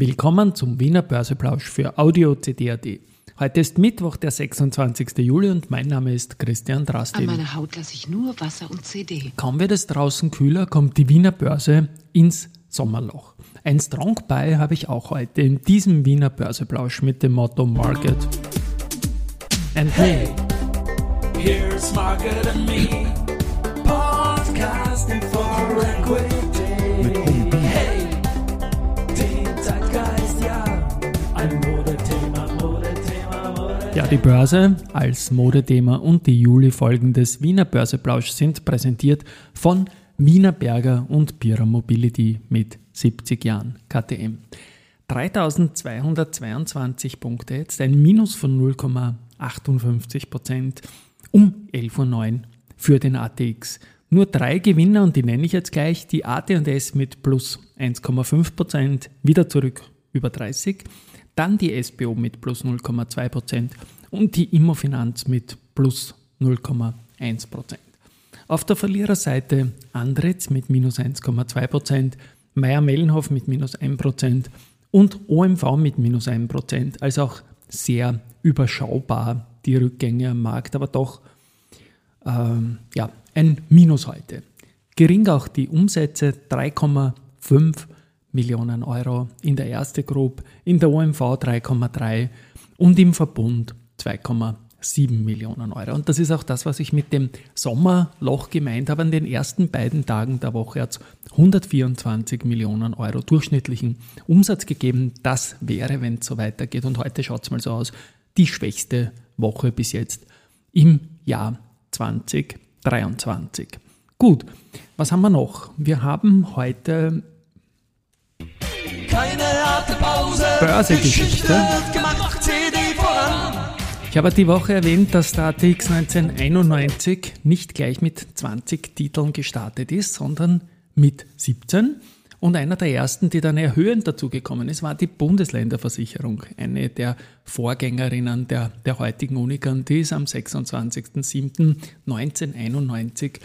Willkommen zum Wiener Börseplausch für Audio CD.at. Heute ist Mittwoch, der 26. Juli und mein Name ist Christian Drastil. An meiner Haut lasse ich nur Wasser und CD. Kaum wird es draußen kühler, kommt die Wiener Börse ins Sommerloch. Ein Strong Buy habe ich auch heute in diesem Wiener Börseplausch mit dem Motto Market and Hey, here's Market and Me. Die Börse als Modethema und die Juli-Folgen des Wiener Börseplausch sind präsentiert von Wiener Berger und Pira Mobility mit 70 Jahren KTM. 3222 Punkte, jetzt ein Minus von 0,58 Prozent um 11.09 Uhr für den ATX. Nur drei Gewinner und die nenne ich jetzt gleich. Die AT&S mit plus 1,5 Prozent, wieder zurück über 30. Dann die SBO mit plus 0,2 Prozent und die Immofinanz mit plus 0,1 Prozent. Auf der Verliererseite Andretz mit minus 1,2 Prozent, Meier-Mellenhof mit minus 1 Prozent und OMV mit minus 1 Prozent. Also auch sehr überschaubar die Rückgänge am Markt, aber doch ähm, ja, ein Minus heute. Gering auch die Umsätze 3,5 Millionen Euro in der erste Group, in der OMV 3,3 und im Verbund 2,7 Millionen Euro. Und das ist auch das, was ich mit dem Sommerloch gemeint habe. An den ersten beiden Tagen der Woche hat es 124 Millionen Euro durchschnittlichen Umsatz gegeben. Das wäre, wenn es so weitergeht. Und heute schaut es mal so aus, die schwächste Woche bis jetzt im Jahr 2023. Gut, was haben wir noch? Wir haben heute Keine harte Pause. Börsegeschichte. wird gemacht. Ich habe die Woche erwähnt, dass der ATX 1991 nicht gleich mit 20 Titeln gestartet ist, sondern mit 17. Und einer der ersten, die dann erhöhend dazugekommen ist, war die Bundesländerversicherung, eine der Vorgängerinnen der, der heutigen Unikan, die ist am 26.07.1991,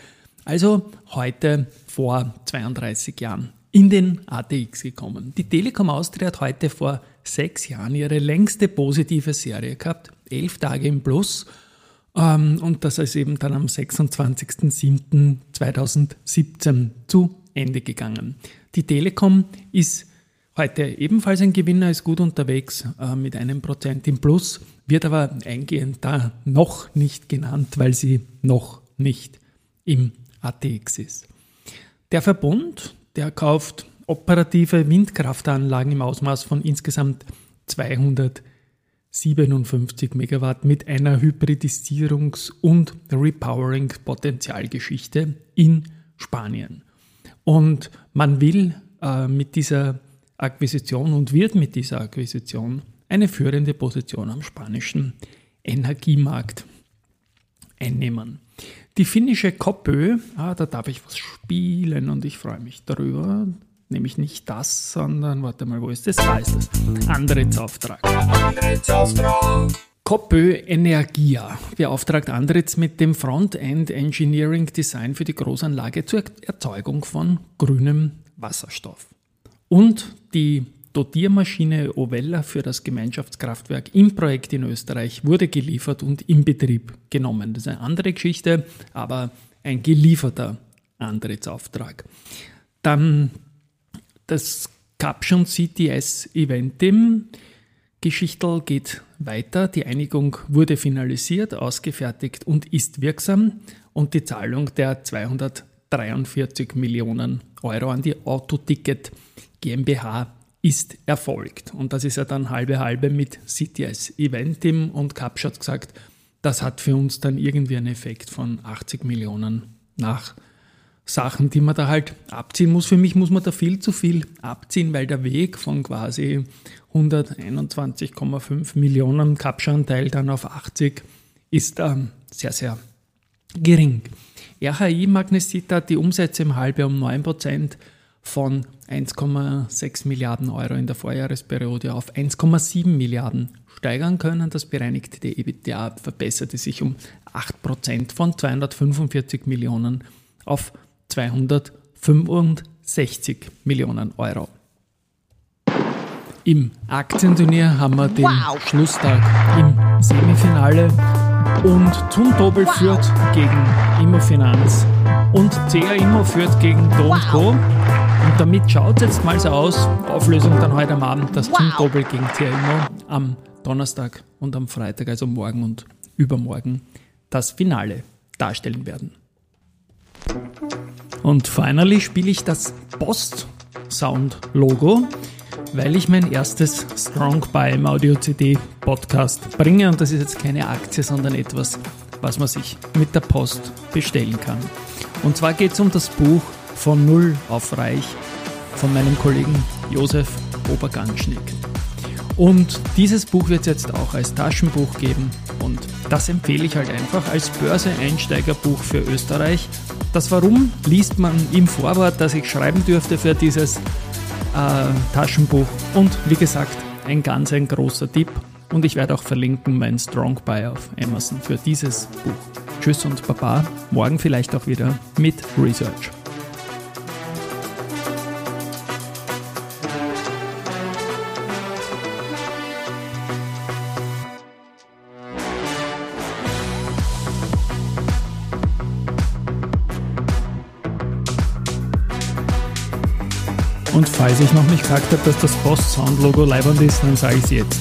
also heute vor 32 Jahren, in den ATX gekommen. Die Telekom Austria hat heute vor sechs Jahren ihre längste positive Serie gehabt, elf Tage im Plus. Ähm, Und das ist eben dann am 26.07.2017 zu Ende gegangen. Die Telekom ist heute ebenfalls ein Gewinner, ist gut unterwegs äh, mit einem Prozent im Plus, wird aber eingehend da noch nicht genannt, weil sie noch nicht im ATX ist. Der Verbund, der kauft operative Windkraftanlagen im Ausmaß von insgesamt 257 Megawatt mit einer Hybridisierungs- und Repowering-Potenzialgeschichte in Spanien. Und man will äh, mit dieser Akquisition und wird mit dieser Akquisition eine führende Position am spanischen Energiemarkt einnehmen. Die finnische Koppö, ah, da darf ich was spielen und ich freue mich darüber. Nämlich nicht das, sondern, warte mal, wo ist das? Da ist es. Andritz-Auftrag. Koppö Energia beauftragt Andritz mit dem Frontend Engineering Design für die Großanlage zur Erzeugung von grünem Wasserstoff. Und die Dotiermaschine Ovella für das Gemeinschaftskraftwerk im Projekt in Österreich wurde geliefert und in Betrieb genommen. Das ist eine andere Geschichte, aber ein gelieferter Antrittsauftrag. Dann das Caption CTS Eventim. Geschichtel geht weiter. Die Einigung wurde finalisiert, ausgefertigt und ist wirksam. Und die Zahlung der 243 Millionen Euro an die Autoticket GmbH ist erfolgt. Und das ist ja dann halbe halbe mit CTS Eventim und Capsch hat gesagt, das hat für uns dann irgendwie einen Effekt von 80 Millionen nach Sachen, die man da halt abziehen muss. Für mich muss man da viel zu viel abziehen, weil der Weg von quasi 121,5 Millionen Kapschanteil dann auf 80 ist ähm, sehr, sehr gering. RHI Magnesita hat die Umsätze im Halbjahr um 9% von 1,6 Milliarden Euro in der Vorjahresperiode auf 1,7 Milliarden steigern können. Das bereinigte EBITDA verbesserte sich um 8% von 245 Millionen auf 265 Millionen Euro. Im Aktienturnier haben wir den wow. Schlusstag im Semifinale und Zumtobel wow. führt gegen Immofinanz und CA Immo führt gegen Don't wow. Und damit schaut es jetzt mal so aus, Auflösung dann heute am Abend, dass wow. Zumtobel gegen CA Immo am Donnerstag und am Freitag, also morgen und übermorgen, das Finale darstellen werden. Und finally spiele ich das Post-Sound-Logo, weil ich mein erstes Strong Buy im Audio-CD-Podcast bringe. Und das ist jetzt keine Aktie, sondern etwas, was man sich mit der Post bestellen kann. Und zwar geht es um das Buch Von Null auf Reich von meinem Kollegen Josef Oberganschnick. Und dieses Buch wird es jetzt auch als Taschenbuch geben und das empfehle ich halt einfach als Börse-Einsteigerbuch für Österreich. Das Warum liest man im Vorwort, das ich schreiben dürfte für dieses äh, Taschenbuch. Und wie gesagt, ein ganz ein großer Tipp. Und ich werde auch verlinken mein Strong Buy auf Amazon für dieses Buch. Tschüss und Baba. Morgen vielleicht auch wieder mit Research. Und falls ich noch nicht gesagt habe, dass das Post-Sound-Logo leibend ist, dann sage ich es jetzt.